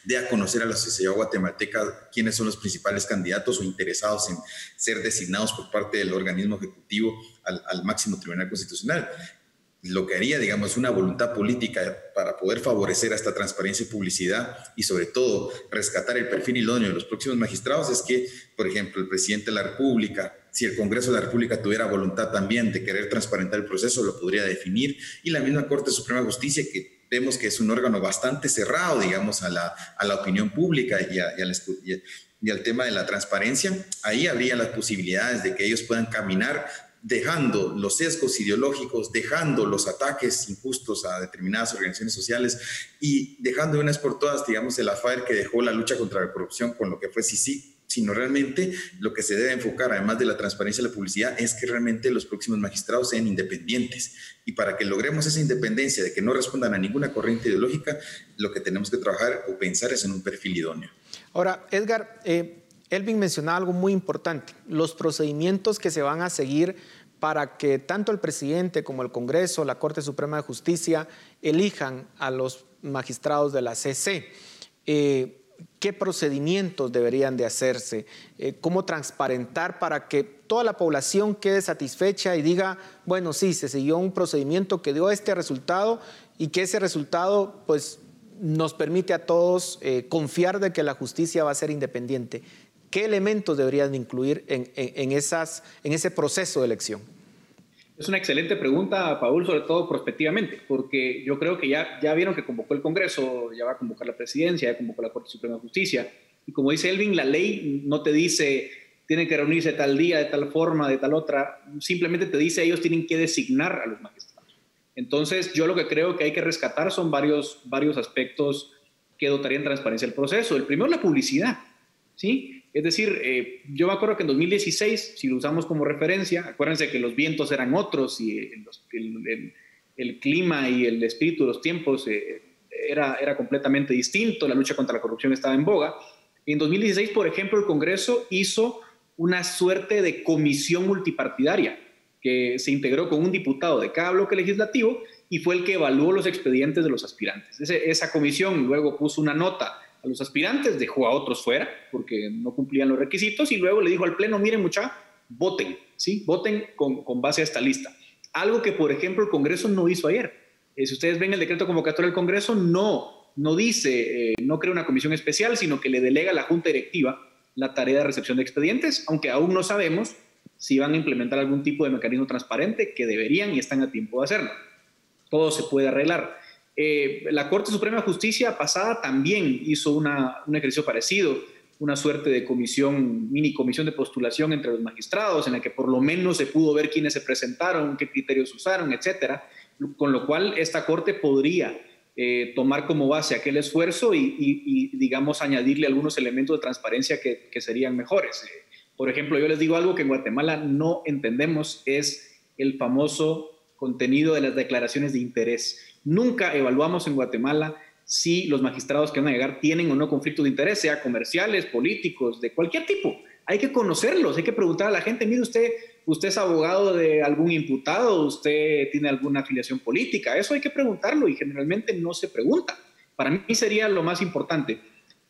dé a conocer a la sociedad guatemalteca quiénes son los principales candidatos o interesados en ser designados por parte del organismo ejecutivo al, al máximo tribunal constitucional lo que haría, digamos, una voluntad política para poder favorecer esta transparencia y publicidad y sobre todo rescatar el perfil idóneo de los próximos magistrados es que, por ejemplo, el presidente de la República, si el Congreso de la República tuviera voluntad también de querer transparentar el proceso, lo podría definir y la misma Corte Suprema de Justicia que vemos que es un órgano bastante cerrado, digamos, a la, opinión pública y al tema de la transparencia, ahí habría las posibilidades de que ellos puedan caminar dejando los sesgos ideológicos, dejando los ataques injustos a determinadas organizaciones sociales y dejando de una vez por todas, digamos, el affair que dejó la lucha contra la corrupción con lo que fue sí sino realmente lo que se debe enfocar, además de la transparencia y la publicidad, es que realmente los próximos magistrados sean independientes. Y para que logremos esa independencia, de que no respondan a ninguna corriente ideológica, lo que tenemos que trabajar o pensar es en un perfil idóneo. Ahora, Edgar, eh, Elvin mencionaba algo muy importante, los procedimientos que se van a seguir para que tanto el presidente como el Congreso, la Corte Suprema de Justicia elijan a los magistrados de la CC. Eh, ¿Qué procedimientos deberían de hacerse? Eh, ¿Cómo transparentar para que toda la población quede satisfecha y diga, bueno, sí, se siguió un procedimiento que dio este resultado y que ese resultado pues nos permite a todos eh, confiar de que la justicia va a ser independiente. ¿Qué elementos deberían incluir en, esas, en ese proceso de elección? Es una excelente pregunta, Paul, sobre todo prospectivamente, porque yo creo que ya, ya vieron que convocó el Congreso, ya va a convocar la presidencia, ya convocó la Corte Suprema de Justicia. Y como dice Elvin, la ley no te dice tienen que reunirse tal día, de tal forma, de tal otra, simplemente te dice ellos tienen que designar a los magistrados. Entonces, yo lo que creo que hay que rescatar son varios, varios aspectos que dotarían transparencia al proceso. El primero, la publicidad. ¿sí? Es decir, eh, yo me acuerdo que en 2016, si lo usamos como referencia, acuérdense que los vientos eran otros y el, clima y el espíritu de los tiempos eh, era, era completamente distinto, la lucha contra la corrupción estaba en boga. En 2016, por ejemplo, el Congreso hizo una suerte de comisión multipartidaria que se integró con un diputado de cada bloque legislativo y fue el que evaluó los expedientes de los aspirantes. esa comisión luego puso una nota a los aspirantes, dejó a otros fuera porque no cumplían los requisitos y luego le dijo al Pleno, miren mucha, voten, ¿sí? Voten con, con base a esta lista. Algo que, por ejemplo, el Congreso no hizo ayer. Eh, si ustedes ven el decreto convocatorio del Congreso, no, no dice, eh, no crea una comisión especial, sino que le delega a la Junta Directiva la tarea de recepción de expedientes, aunque aún no sabemos si van a implementar algún tipo de mecanismo transparente, que deberían y están a tiempo de hacerlo. Todo se puede arreglar. Eh, la Corte Suprema de Justicia pasada también hizo una, un ejercicio parecido, una suerte de comisión, mini comisión de postulación entre los magistrados, en la que por lo menos se pudo ver quiénes se presentaron, qué criterios usaron, etcétera, con lo cual esta Corte podría eh, tomar como base aquel esfuerzo y, digamos, añadirle algunos elementos de transparencia que, serían mejores. Eh, por ejemplo, yo les digo algo que en Guatemala no entendemos, es el famoso contenido de las declaraciones de interés. Nunca evaluamos en Guatemala si los magistrados que van a llegar tienen o no conflictos de interés, sea comerciales, políticos, de cualquier tipo. Hay que conocerlos, hay que preguntar a la gente, mire usted, usted es abogado de algún imputado, usted tiene alguna afiliación política, eso hay que preguntarlo y generalmente no se pregunta. Para mí sería lo más importante.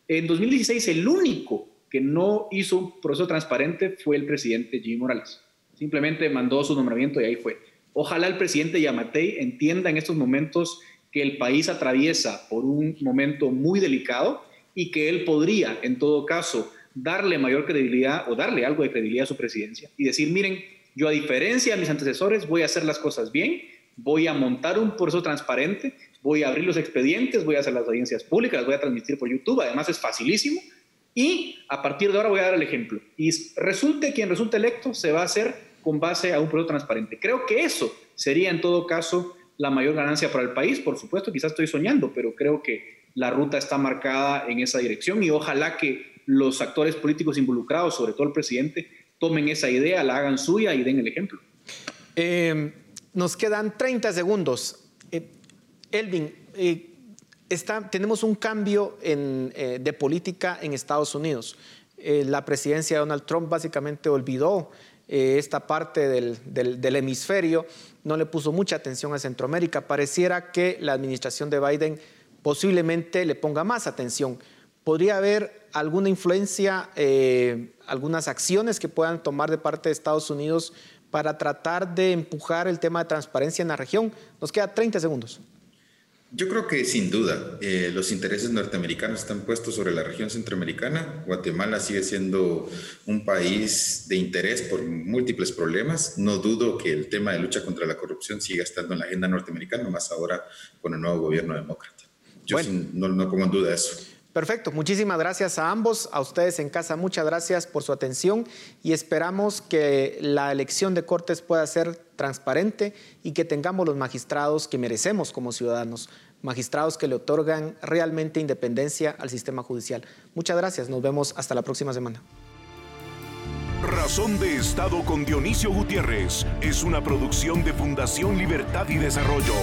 En 2016 el único que no hizo un proceso transparente fue el presidente Jimmy Morales. Simplemente mandó su nombramiento y ahí fue. Ojalá el presidente Yamatei entienda en estos momentos que el país atraviesa por un momento muy delicado y que él podría, en todo caso, darle mayor credibilidad o darle algo de credibilidad a su presidencia y decir, miren, yo a diferencia de mis antecesores voy a hacer las cosas bien, voy a montar un proceso transparente, voy a abrir los expedientes, voy a hacer las audiencias públicas, voy a transmitir por YouTube, además es facilísimo, y a partir de ahora voy a dar el ejemplo. Y resulte quien resulte electo, se va a hacer con base a un proceso transparente. Creo que eso sería en todo caso la mayor ganancia para el país. Por supuesto, quizás estoy soñando, pero creo que la ruta está marcada en esa dirección y ojalá que los actores políticos involucrados, sobre todo el presidente, tomen esa idea, la hagan suya y den el ejemplo. Eh, nos quedan 30 segundos. Eh, Elvin, eh, tenemos un cambio eh, de política en Estados Unidos. La presidencia de Donald Trump básicamente olvidó eh, esta parte del, hemisferio, no le puso mucha atención a Centroamérica. Pareciera que la administración de Biden posiblemente le ponga más atención. ¿Podría haber alguna influencia, algunas acciones que puedan tomar de parte de Estados Unidos para tratar de empujar el tema de transparencia en la región? Nos queda 30 segundos. Yo creo que sin duda eh, los intereses norteamericanos están puestos sobre la región centroamericana. Guatemala sigue siendo un país de interés por múltiples problemas. No dudo que el tema de lucha contra la corrupción siga estando en la agenda norteamericana, más ahora con el nuevo gobierno demócrata. Yo no, no pongo en duda eso. Perfecto, muchísimas gracias a ambos, a ustedes en casa, muchas gracias por su atención y esperamos que la elección de Cortes pueda ser transparente y que tengamos los magistrados que merecemos como ciudadanos, magistrados que le otorgan realmente independencia al sistema judicial. Muchas gracias, nos vemos hasta la próxima semana. Razón de Estado con Dionisio Gutiérrez es una producción de Fundación Libertad y Desarrollo.